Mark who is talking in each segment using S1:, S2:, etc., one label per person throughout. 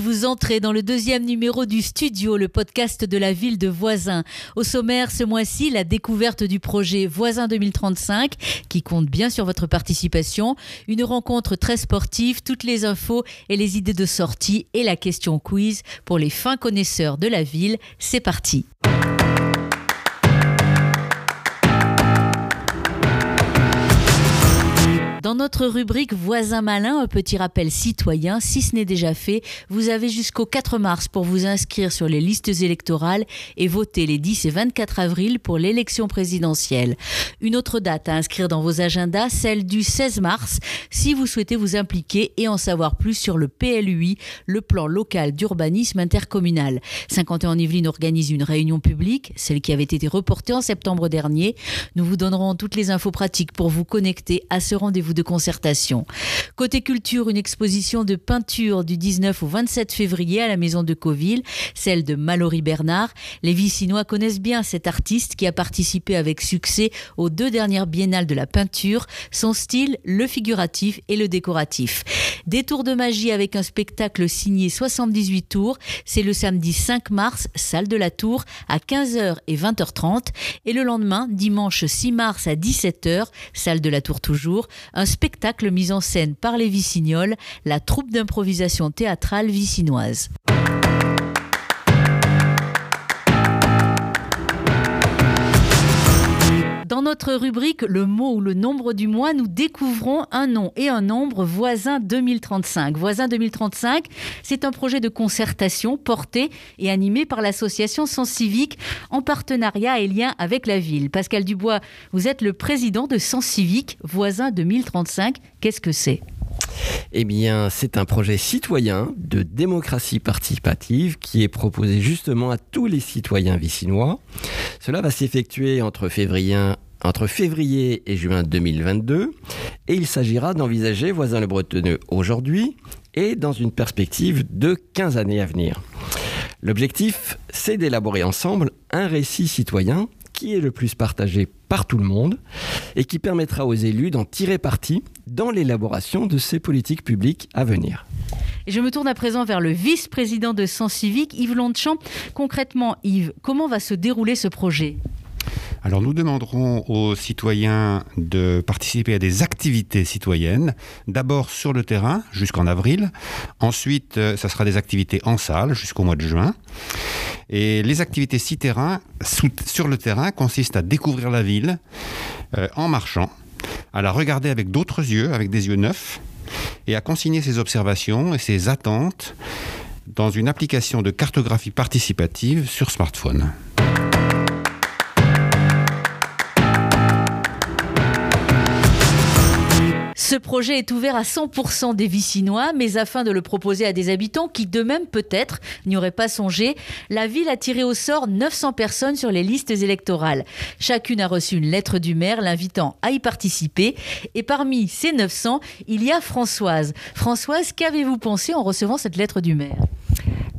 S1: vous entrez dans le deuxième numéro du Studio, le podcast de la ville de Voisin. Au sommaire ce mois-ci, la découverte du projet Voisin 2035 qui compte bien sur votre participation, une rencontre très sportive, toutes les infos et les idées de sortie et la question quiz pour les fins connaisseurs de la ville. C'est parti. Dans notre rubrique Voisin malin, un petit rappel citoyen, si ce n'est déjà fait, vous avez jusqu'au 4 mars pour vous inscrire sur les listes électorales et voter les 10 et 24 avril pour l'élection présidentielle. Une autre date à inscrire dans vos agendas, celle du 16 mars, si vous souhaitez vous impliquer et en savoir plus sur le PLUI, le plan local d'urbanisme intercommunal. 51 Yvelines organise une réunion publique, celle qui avait été reportée en septembre dernier. Nous vous donnerons toutes les infos pratiques pour vous connecter à ce rendez-vous de concertation. Côté culture, une exposition de peinture du 19 au 27 février à la maison de Coville, celle de Mallory Bernard. Les Vicinois connaissent bien cet artiste qui a participé avec succès aux deux dernières biennales de la peinture, son style, le figuratif et le décoratif. Des tours de magie avec un spectacle signé 78 tours, c'est le samedi 5 mars, salle de la Tour, à 15h et 20h30, et le lendemain, dimanche 6 mars à 17h, salle de la Tour toujours, un spectacle mis en scène par les Vicignoles, la troupe d'improvisation théâtrale vicinoise. Notre rubrique Le mot ou le nombre du mois, nous découvrons un nom et un nombre voisin 2035. Voisin 2035, c'est un projet de concertation porté et animé par l'association Sens Civique en partenariat et lien avec la ville. Pascal Dubois, vous êtes le président de Sens Civique Voisin 2035. Qu'est-ce que c'est?
S2: Eh bien, c'est un projet citoyen de démocratie participative qui est proposé justement à tous les citoyens vicinois. Cela va s'effectuer entre février, entre février et juin 2022 et il s'agira d'envisager Voisin le Bretonneux aujourd'hui et dans une perspective de 15 années à venir. L'objectif, c'est d'élaborer ensemble un récit citoyen qui est le plus partagé par tout le monde et qui permettra aux élus d'en tirer parti dans l'élaboration de ces politiques publiques à venir.
S1: Je me tourne à présent vers le vice-président de Sens Civique, Yves Longchamp. Concrètement, Yves, comment va se dérouler ce projet?
S3: Alors nous demanderons aux citoyens de participer à des activités citoyennes, d'abord sur le terrain jusqu'en avril, ensuite euh, ça sera des activités en salle jusqu'au mois de juin. Et les activités sur le terrain consistent à découvrir la ville euh, en marchant, à la regarder avec d'autres yeux, avec des yeux neufs, et à consigner ses observations et ses attentes dans une application de cartographie participative sur smartphone.
S1: Ce projet est ouvert à 100% des Vicinois, mais afin de le proposer à des habitants qui, de même peut-être, n'y auraient pas songé, la ville a tiré au sort 900 personnes sur les listes électorales. Chacune a reçu une lettre du maire l'invitant à y participer. Et parmi ces 900, il y a Françoise. Françoise, qu'avez-vous pensé en recevant cette lettre du maire?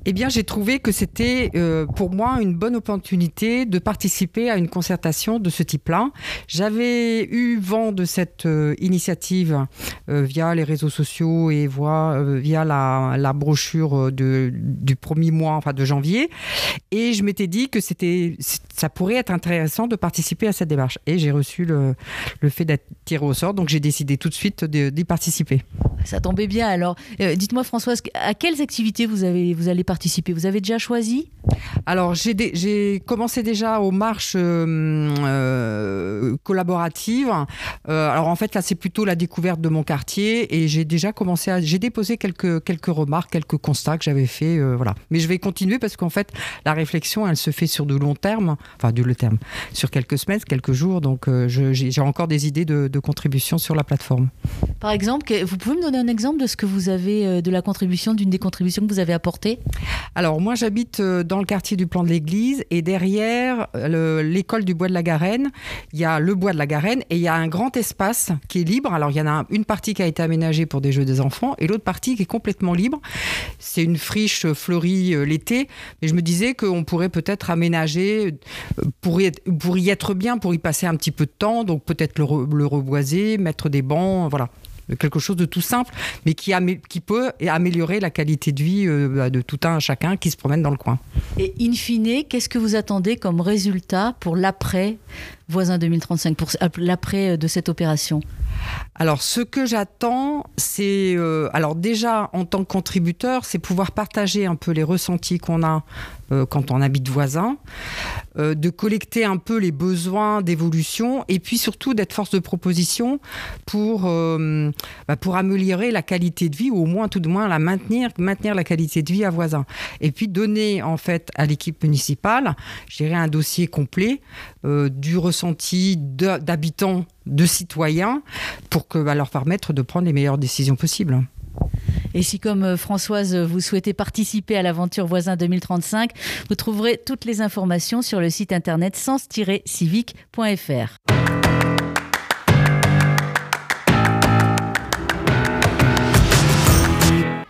S4: Eh bien, j'ai trouvé que c'était euh, pour moi une bonne opportunité de participer à une concertation de ce type-là. J'avais eu vent de cette euh, initiative euh, via les réseaux sociaux et via la, brochure du premier mois, enfin de janvier, et je m'étais dit que ça pourrait être intéressant de participer à cette démarche. Et j'ai reçu le, le fait d'être tiré au sort, donc j'ai décidé tout de suite d'y participer.
S1: Ça tombait bien. Alors, dites-moi Françoise, à quelles activités vous avez vous allez Vous avez déjà choisi?
S4: Alors, j'ai commencé déjà aux marches euh, euh, collaboratives. Euh, alors, en fait, là, c'est plutôt la découverte de mon quartier et j'ai déjà commencé à. J'ai déposé quelques, quelques remarques, quelques constats que j'avais fait. voilà. Mais je vais continuer parce qu'en fait, la réflexion, elle se fait sur de long terme, enfin, du long terme, sur quelques semaines, quelques jours. Donc, j'ai encore des idées de, de contribution sur la plateforme.
S1: Par exemple, vous pouvez me donner un exemple de ce que vous avez, de la contribution, d'une des contributions que vous avez apportées?
S4: Alors moi j'habite euh, dans le quartier du plan de l'église et derrière euh, l'école du bois de la Garenne, il y a le bois de la Garenne et il y a un grand espace qui est libre. Alors il y en a une partie qui a été aménagée pour des jeux des enfants et l'autre partie qui est complètement libre. C'est une friche fleurie euh, l'été, mais je me disais qu'on pourrait peut-être aménager pour y, être, bien, pour y passer un petit peu de temps, donc peut-être le reboiser, mettre des bancs, voilà. Quelque chose de tout simple, mais qui, qui peut améliorer la qualité de vie bah, de tout un chacun qui se promène dans le coin.
S1: Et in fine, qu'est-ce que vous attendez comme résultat pour l'après voisin 2035, pour l'après de cette opération?
S4: Alors, ce que j'attends, c'est, euh, alors déjà en tant que contributeur, c'est pouvoir partager un peu les ressentis qu'on a euh, quand on habite voisin, euh, de collecter un peu les besoins d'évolution et puis surtout d'être force de proposition pour, bah, pour améliorer la qualité de vie ou au moins tout de moins la maintenir, maintenir la qualité de vie à voisin. Et puis donner en fait à l'équipe municipale, je un dossier complet du ressenti d'habitants de citoyens pour que, va leur permettre de prendre les meilleures décisions possibles.
S1: Et si, comme euh, Françoise, vous souhaitez participer à l'aventure Voisin 2035, vous trouverez toutes les informations sur le site internet sens-civique.fr.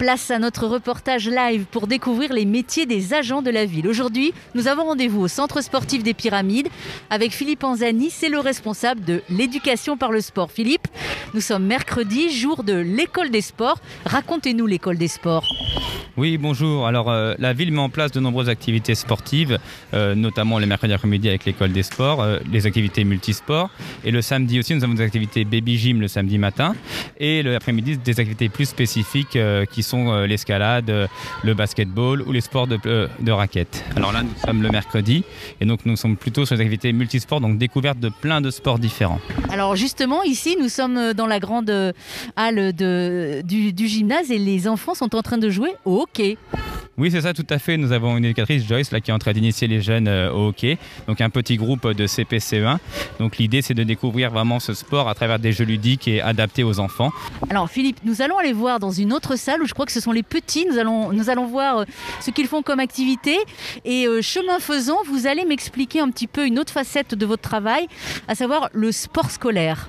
S1: Place à notre reportage live pour découvrir les métiers des agents de la ville. Aujourd'hui, nous avons rendez-vous au Centre sportif des Pyramides avec Philippe Anzani, c'est le responsable de l'éducation par le sport. Philippe, nous sommes mercredi, jour de l'école des sports. Racontez-nous l'école des sports.
S5: Oui, bonjour. Alors, euh, la ville met en place de nombreuses activités sportives, euh, notamment les mercredis après-midi avec l'école des sports, euh, les activités multisports. Et le samedi aussi, nous avons des activités baby gym le samedi matin. Et l'après-midi, des activités plus spécifiques qui sont euh, l'escalade, euh, le basketball ou les sports de, euh, de raquettes. Alors là, nous sommes le mercredi et donc nous sommes plutôt sur les activités multisports, donc découverte de plein de sports différents.
S1: Alors justement, ici, nous sommes dans la grande halle du gymnase et les enfants sont en train de jouer au hockey.
S5: Oui, c'est ça, tout à fait. Nous avons une éducatrice, Joyce, là, qui est en train d'initier les jeunes euh, au hockey. Donc, un petit groupe de CPCE1. Donc, l'idée, c'est de découvrir vraiment ce sport à travers des jeux ludiques et adaptés aux enfants.
S1: Alors, Philippe, nous allons aller voir dans une autre salle où je crois que ce sont les petits. Nous allons, nous allons voir euh, ce qu'ils font comme activité. Et euh, chemin faisant, vous allez m'expliquer un petit peu une autre facette de votre travail, à savoir le sport scolaire.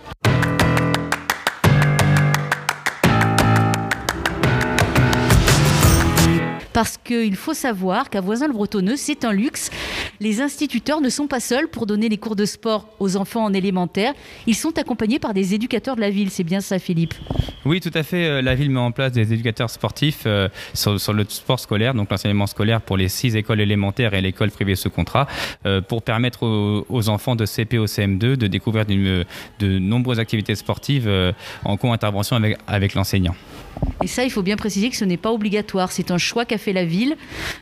S1: Parce qu'il faut savoir qu'à Voisin-le-Bretonneux, c'est un luxe. Les instituteurs ne sont pas seuls pour donner les cours de sport aux enfants en élémentaire. Ils sont accompagnés par des éducateurs de la ville. C'est bien ça, Philippe
S5: Oui, tout à fait. Euh, la ville met en place des éducateurs sportifs euh, sur, le sport scolaire, donc l'enseignement scolaire pour les six écoles élémentaires et l'école privée sous contrat, euh, pour permettre aux, enfants de CP au CM2 de découvrir de nombreuses activités sportives en co-intervention avec, avec l'enseignant.
S1: Et ça, il faut bien préciser que ce n'est pas obligatoire. C'est un choix qu'a fait la ville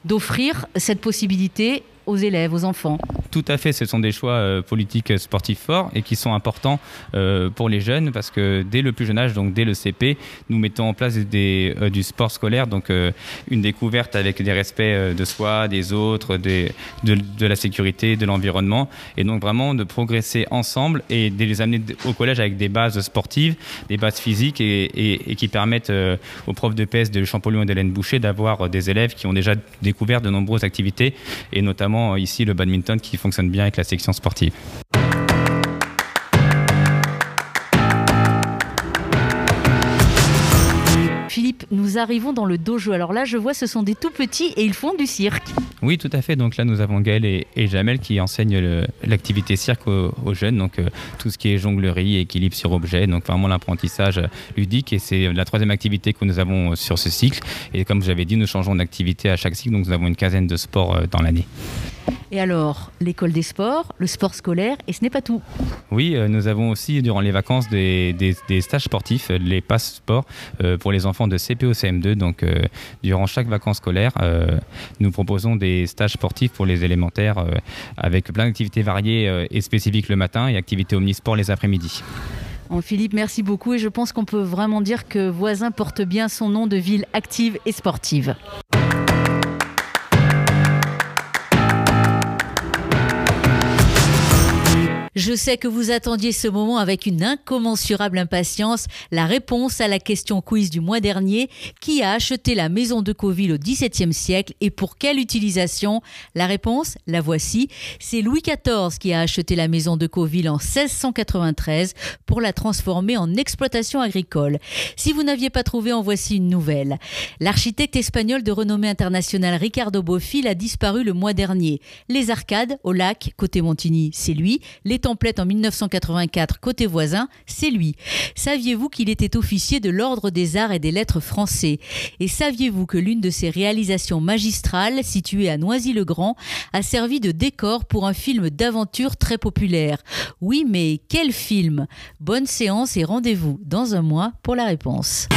S1: d'offrir cette possibilité aux élèves, aux enfants.
S5: Tout à fait, ce sont des choix euh, politiques euh, sportifs forts et qui sont importants euh, pour les jeunes parce que dès le plus jeune âge, donc dès le CP, nous mettons en place du sport scolaire, donc une découverte avec des respects de soi, des autres, de, la sécurité, de l'environnement et donc vraiment de progresser ensemble et de les amener au collège avec des bases sportives, des bases physiques et, qui permettent aux profs de PS de Champollion et d'Hélène Boucher d'avoir des élèves qui ont déjà découvert de nombreuses activités et notamment ici le badminton qui fonctionne bien avec la section sportive.
S1: Philippe, nous arrivons dans le dojo. Alors là, je vois, ce sont des tout petits et ils font du cirque.
S5: Oui, tout à fait. Donc là, nous avons Gaël et, Jamel qui enseignent l'activité cirque aux, jeunes. Donc euh, tout ce qui est jonglerie, équilibre sur objet. Donc vraiment l'apprentissage ludique. Et c'est la troisième activité que nous avons sur ce cycle. Et comme j'avais dit, nous changeons d'activité à chaque cycle. Donc nous avons une quinzaine de sports euh, dans l'année.
S1: Et alors, l'école des sports, le sport scolaire, et ce n'est pas tout.
S5: Oui, euh, nous avons aussi durant les vacances des, stages sportifs, euh, les passes sport euh, pour les enfants de CP au CM2. Donc, durant chaque vacances scolaires, nous proposons des stages sportifs pour les élémentaires avec plein d'activités variées et spécifiques le matin et activités omnisport les après-midi.
S1: Philippe, merci beaucoup et je pense qu'on peut vraiment dire que Voisin porte bien son nom de ville active et sportive. Je sais que vous attendiez ce moment avec une incommensurable impatience. La réponse à la question quiz du mois dernier qui a acheté la maison de Coville au XVIIe siècle et pour quelle utilisation? La réponse, la voici. C'est Louis XIV qui a acheté la maison de Coville en 1693 pour la transformer en exploitation agricole. Si vous n'aviez pas trouvé, en voici une nouvelle. L'architecte espagnol de renommée internationale Ricardo Bofill a disparu le mois dernier. Les arcades au lac côté Montigny, c'est lui. Les en 1984 côté voisin, c'est lui. Saviez-vous qu'il était officier de l'Ordre des Arts et des Lettres français? Et saviez-vous que l'une de ses réalisations magistrales, située à Noisy-le-Grand, a servi de décor pour un film d'aventure très populaire? Oui, mais quel film? Bonne séance et rendez-vous dans un mois pour la réponse.